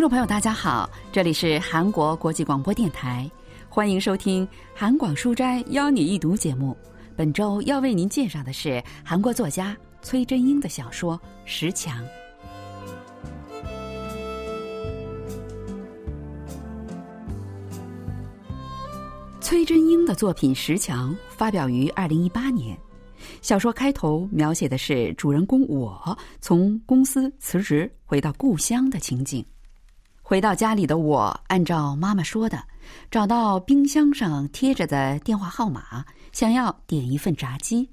听众朋友，大家好，这里是韩国国际广播电台，欢迎收听韩广书斋邀你一读节目。本周要为您介绍的是韩国作家崔真英的小说《石墙》。崔真英的作品《石墙》发表于二零一八年。小说开头描写的是主人公我从公司辞职回到故乡的情景。回到家里的我，按照妈妈说的，找到冰箱上贴着的电话号码，想要点一份炸鸡。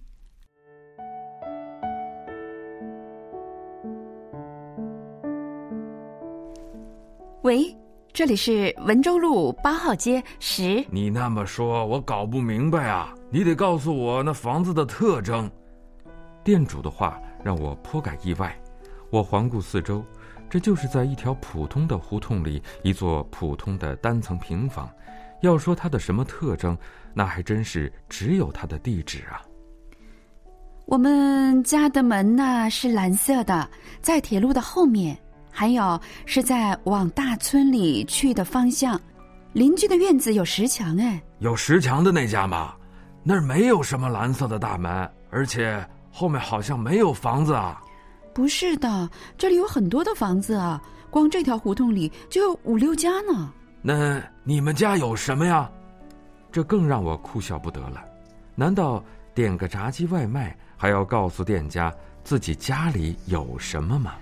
喂，这里是文州路八号街十。你那么说，我搞不明白啊！你得告诉我那房子的特征。店主的话让我颇感意外，我环顾四周。这就是在一条普通的胡同里，一座普通的单层平房。要说它的什么特征，那还真是只有它的地址啊。我们家的门呢是蓝色的，在铁路的后面，还有是在往大村里去的方向。邻居的院子有石墙，哎，有石墙的那家吗？那儿没有什么蓝色的大门，而且后面好像没有房子啊。不是的，这里有很多的房子啊，光这条胡同里就有五六家呢。那你们家有什么呀？这更让我哭笑不得了。难道点个炸鸡外卖还要告诉店家自己家里有什么吗？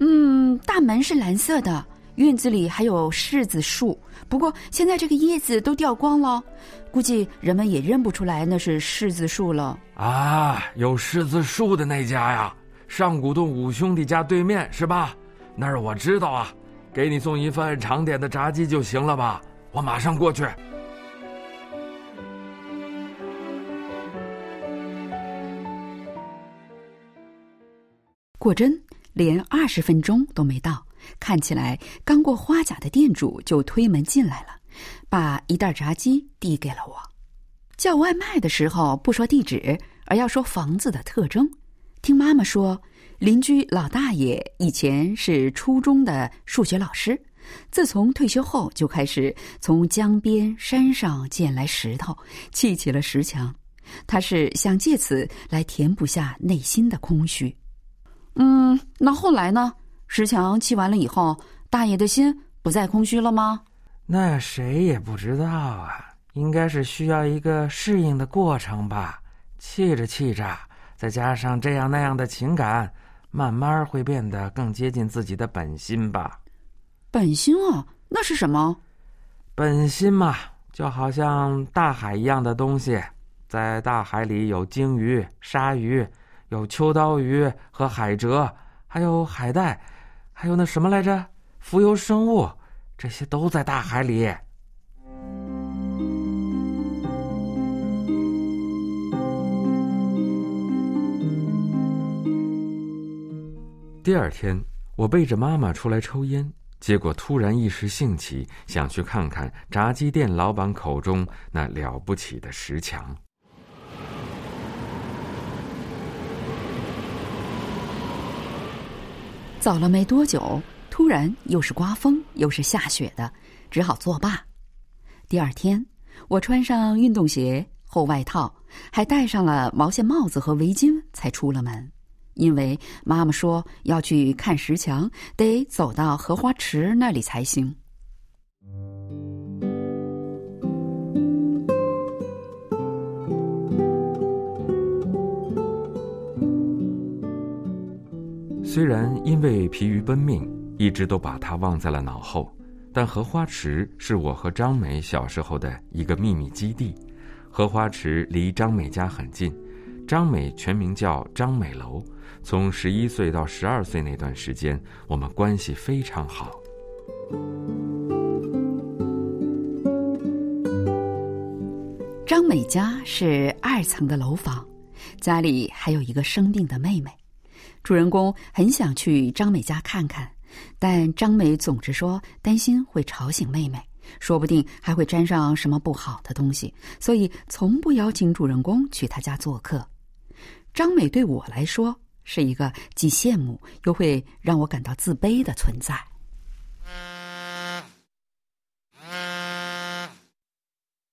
嗯，大门是蓝色的，院子里还有柿子树，不过现在这个叶子都掉光了，估计人们也认不出来那是柿子树了。啊，有柿子树的那家呀。上古洞五兄弟家对面是吧？那儿我知道啊，给你送一份长点的炸鸡就行了吧？我马上过去。果真，连二十分钟都没到，看起来刚过花甲的店主就推门进来了，把一袋炸鸡递给了我。叫外卖的时候不说地址，而要说房子的特征。听妈妈说，邻居老大爷以前是初中的数学老师，自从退休后就开始从江边山上捡来石头，砌起了石墙。他是想借此来填补下内心的空虚。嗯，那后来呢？石墙砌完了以后，大爷的心不再空虚了吗？那谁也不知道啊，应该是需要一个适应的过程吧。砌着砌着。再加上这样那样的情感，慢慢会变得更接近自己的本心吧。本心啊，那是什么？本心嘛，就好像大海一样的东西。在大海里有鲸鱼、鲨鱼，有秋刀鱼和海蜇，还有海带，还有那什么来着？浮游生物，这些都在大海里。第二天，我背着妈妈出来抽烟，结果突然一时兴起，想去看看炸鸡店老板口中那了不起的石墙。走了没多久，突然又是刮风又是下雪的，只好作罢。第二天，我穿上运动鞋、厚外套，还戴上了毛线帽子和围巾，才出了门。因为妈妈说要去看石墙，得走到荷花池那里才行。虽然因为疲于奔命，一直都把它忘在了脑后，但荷花池是我和张美小时候的一个秘密基地。荷花池离张美家很近，张美全名叫张美楼。从十一岁到十二岁那段时间，我们关系非常好。张美家是二层的楼房，家里还有一个生病的妹妹。主人公很想去张美家看看，但张美总是说担心会吵醒妹妹，说不定还会沾上什么不好的东西，所以从不邀请主人公去他家做客。张美对我来说是一个既羡慕又会让我感到自卑的存在。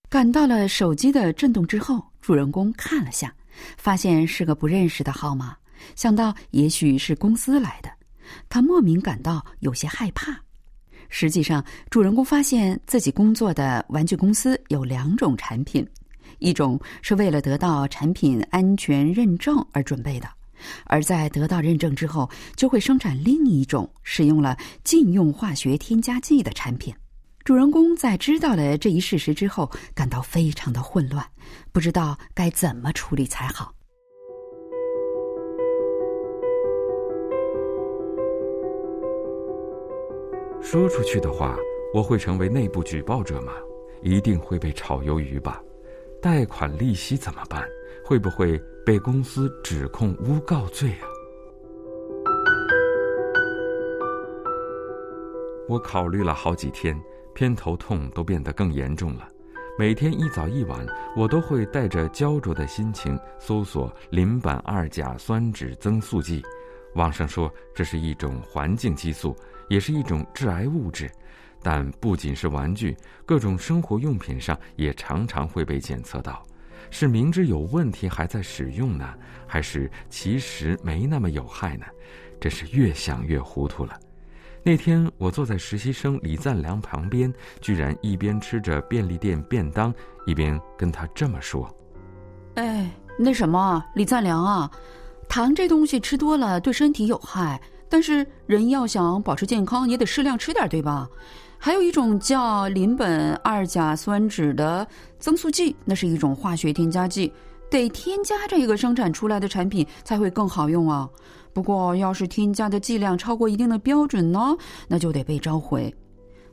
感到了手机的震动之后，主人公看了下，发现是个不认识的号码，想到也许是公司来的，他莫名感到有些害怕。实际上，主人公发现自己工作的玩具公司有两种产品。一种是为了得到产品安全认证而准备的，而在得到认证之后，就会生产另一种使用了禁用化学添加剂的产品。主人公在知道了这一事实之后，感到非常的混乱，不知道该怎么处理才好。说出去的话，我会成为内部举报者吗？一定会被炒鱿鱼吧？贷款利息怎么办？会不会被公司指控诬告罪啊？我考虑了好几天，偏头痛都变得更严重了。每天一早一晚，我都会带着焦灼的心情搜索邻苯二甲酸酯增速剂。网上说这是一种环境激素。也是一种致癌物质，但不仅是玩具，各种生活用品上也常常会被检测到。是明知有问题还在使用呢，还是其实没那么有害呢？真是越想越糊涂了。那天我坐在实习生李赞良旁边，居然一边吃着便利店便当，一边跟他这么说：“哎，那什么，李赞良啊，糖这东西吃多了对身体有害。”但是人要想保持健康，也得适量吃点，对吧？还有一种叫邻苯二甲酸酯的增速剂，那是一种化学添加剂，得添加这个生产出来的产品才会更好用啊。不过要是添加的剂量超过一定的标准呢，那就得被召回。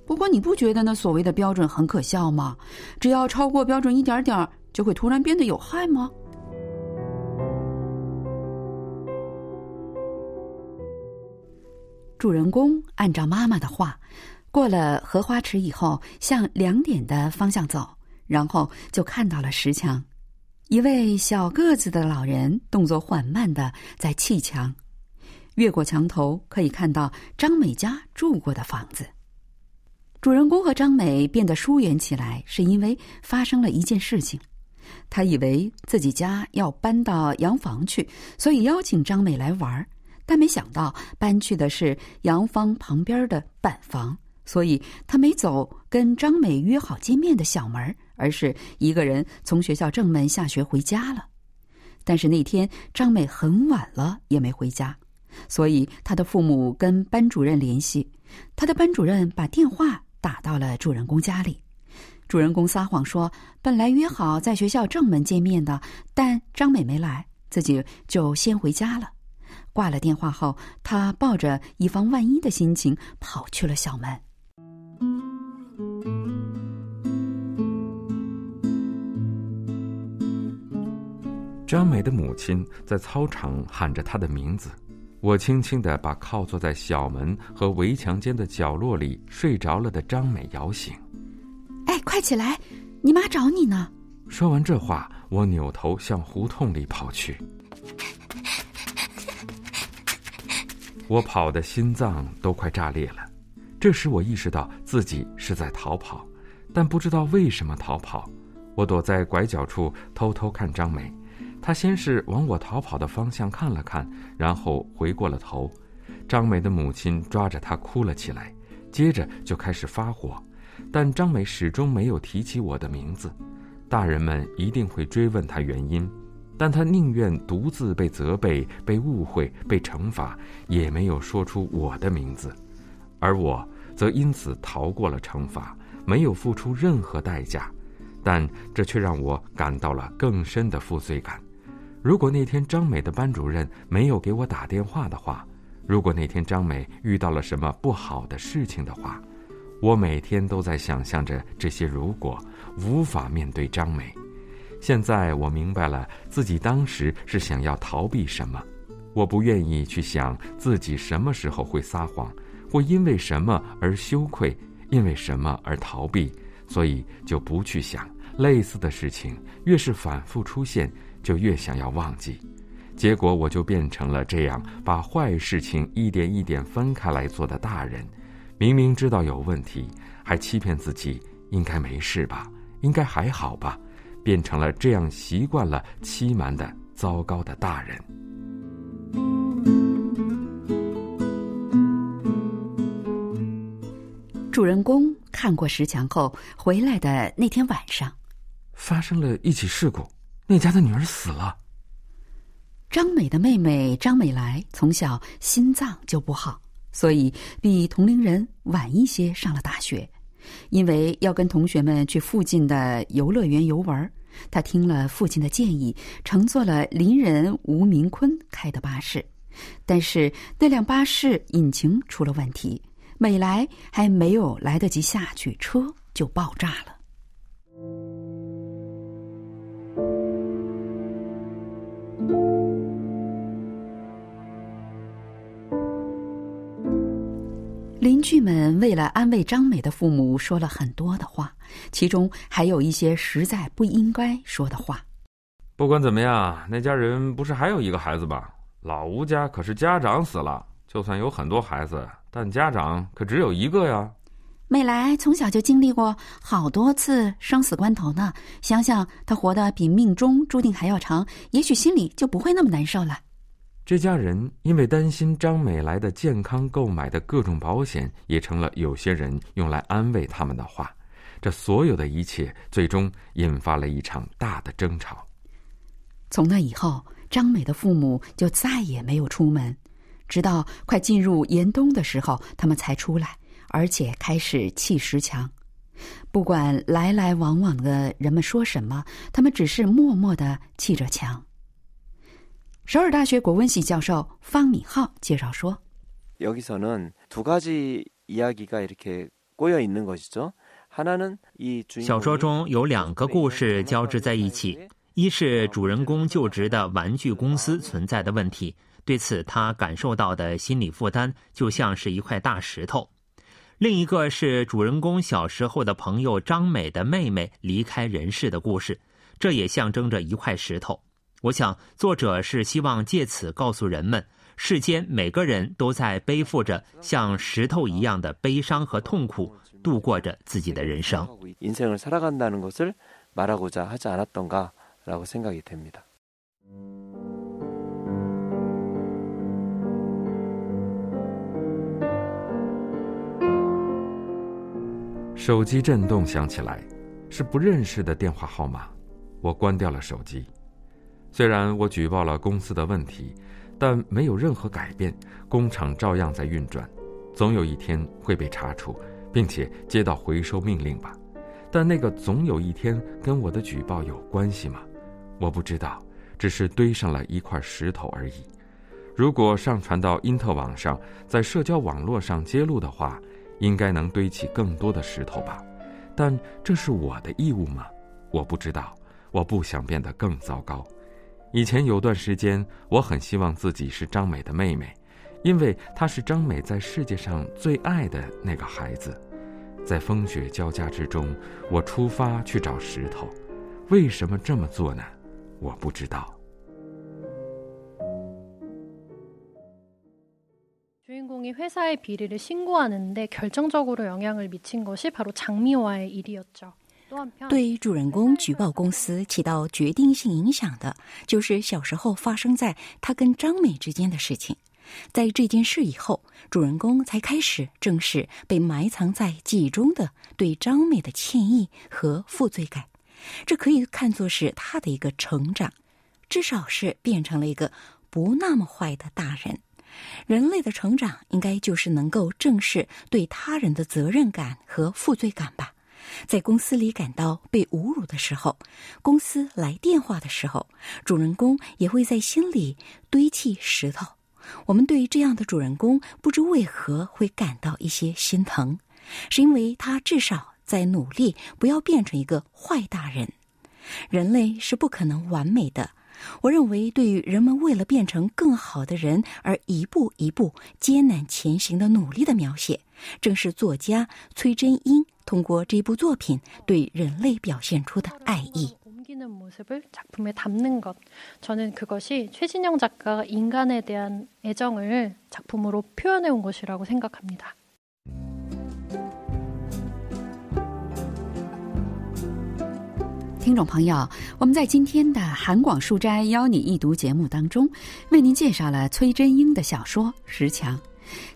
不过你不觉得那所谓的标准很可笑吗？只要超过标准一点点，就会突然变得有害吗？主人公按照妈妈的话，过了荷花池以后，向两点的方向走，然后就看到了石墙。一位小个子的老人动作缓慢的在砌墙，越过墙头可以看到张美家住过的房子。主人公和张美变得疏远起来，是因为发生了一件事情。他以为自己家要搬到洋房去，所以邀请张美来玩儿。但没想到搬去的是洋房旁边的板房，所以他没走跟张美约好见面的小门，而是一个人从学校正门下学回家了。但是那天张美很晚了也没回家，所以他的父母跟班主任联系，他的班主任把电话打到了主人公家里。主人公撒谎说本来约好在学校正门见面的，但张美没来，自己就先回家了。挂了电话后，他抱着以防万一的心情跑去了校门。张美的母亲在操场喊着她的名字，我轻轻的把靠坐在小门和围墙间的角落里睡着了的张美摇醒。哎，快起来，你妈找你呢！说完这话，我扭头向胡同里跑去。我跑的心脏都快炸裂了，这时我意识到自己是在逃跑，但不知道为什么逃跑。我躲在拐角处偷偷看张美，他先是往我逃跑的方向看了看，然后回过了头。张美的母亲抓着她哭了起来，接着就开始发火，但张美始终没有提起我的名字。大人们一定会追问她原因。但他宁愿独自被责备、被误会、被惩罚，也没有说出我的名字，而我则因此逃过了惩罚，没有付出任何代价。但这却让我感到了更深的负罪感。如果那天张美的班主任没有给我打电话的话，如果那天张美遇到了什么不好的事情的话，我每天都在想象着这些如果，无法面对张美。现在我明白了自己当时是想要逃避什么，我不愿意去想自己什么时候会撒谎，会因为什么而羞愧，因为什么而逃避，所以就不去想类似的事情。越是反复出现，就越想要忘记，结果我就变成了这样把坏事情一点一点分开来做的大人。明明知道有问题，还欺骗自己应该没事吧，应该还好吧，变成了这样习惯了欺瞒的糟糕的大人。主人公看过石墙后回来的那天晚上，发生了一起事故，那家的女儿死了。张美的妹妹张美来从小心脏就不好，所以比同龄人晚一些上了大学。因为要跟同学们去附近的游乐园游玩，她听了父亲的建议，乘坐了邻人吴明坤开的巴士。但是那辆巴士引擎出了问题，美来还没有来得及下去，车就爆炸了。邻居们为了安慰张美的父母，说了很多的话，其中还有一些实在不应该说的话。不管怎么样，那家人不是还有一个孩子吗？老吴家可是家长死了，就算有很多孩子，但家长可只有一个呀。美来从小就经历过好多次生死关头呢，想想她活得比命中注定还要长，也许心里就不会那么难受了。这家人因为担心张美来的健康购买的各种保险，也成了有些人用来安慰他们的话。这所有的一切，最终引发了一场大的争吵。从那以后，张美的父母就再也没有出门，直到快进入严冬的时候，他们才出来，而且开始砌石墙。不管来来往往的人们说什么，他们只是默默的砌着墙。首尔大学国文系教授方敏浩介绍说：“여기서는두가지이야기가이렇게꼬여있는것이죠하나는이小说中有两个故事交织在一起，一是主人公就职的玩具公司存在的问题，对此他感受到的心理负担就像是一块大石头；另一个是主人公小时候的朋友张美的妹妹离开人世的故事，这也象征着一块石头。” 我想，作者是希望借此告诉人们，世间每个人都在背负着像石头一样的悲伤和痛苦，度过着自己的人生。手机震动响起来，是不认识的电话号码。我关掉了手机。虽然我举报了公司的问题，但没有任何改变，工厂照样在运转，总有一天会被查处，并且接到回收命令吧。但那个总有一天跟我的举报有关系吗？我不知道，只是堆上了一块石头而已。如果上传到因特网上，在社交网络上揭露的话，应该能堆起更多的石头吧。但这是我的义务吗？我不知道。我不想变得更糟糕。以前有段时间，我很希望自己是张美的妹妹，因为她是张美在世界上最爱的那个孩子。在风雪交加之中，我出发去找石头。为什么这么做呢？我不知道。주인공이회사의비리를신고하는데결정적으로영향을미친것이바로장미화의일이었죠 对主人公举报公司起到决定性影响的，就是小时候发生在他跟张美之间的事情。在这件事以后，主人公才开始正视被埋藏在记忆中的对张美的歉意和负罪感。这可以看作是他的一个成长，至少是变成了一个不那么坏的大人。人类的成长应该就是能够正视对他人的责任感和负罪感吧。在公司里感到被侮辱的时候，公司来电话的时候，主人公也会在心里堆砌石头。我们对于这样的主人公不知为何会感到一些心疼，是因为他至少在努力不要变成一个坏大人。人类是不可能完美的。我认为，对于人们为了变成更好的人而一步一步艰难前行的努力的描写，正是作家崔真英。通过这部作品对人类表现出的爱意。听众朋友，我们在今天的韩广树斋邀你一读节目当中，为您介绍了崔真英的小说《石墙》。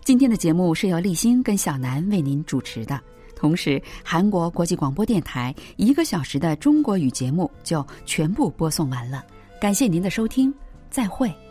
今天的节目是由立新跟小南为您主持的。同时韩国国际广播电台一个小时的中国语节目就全部播送完了。感谢您的收听，再会。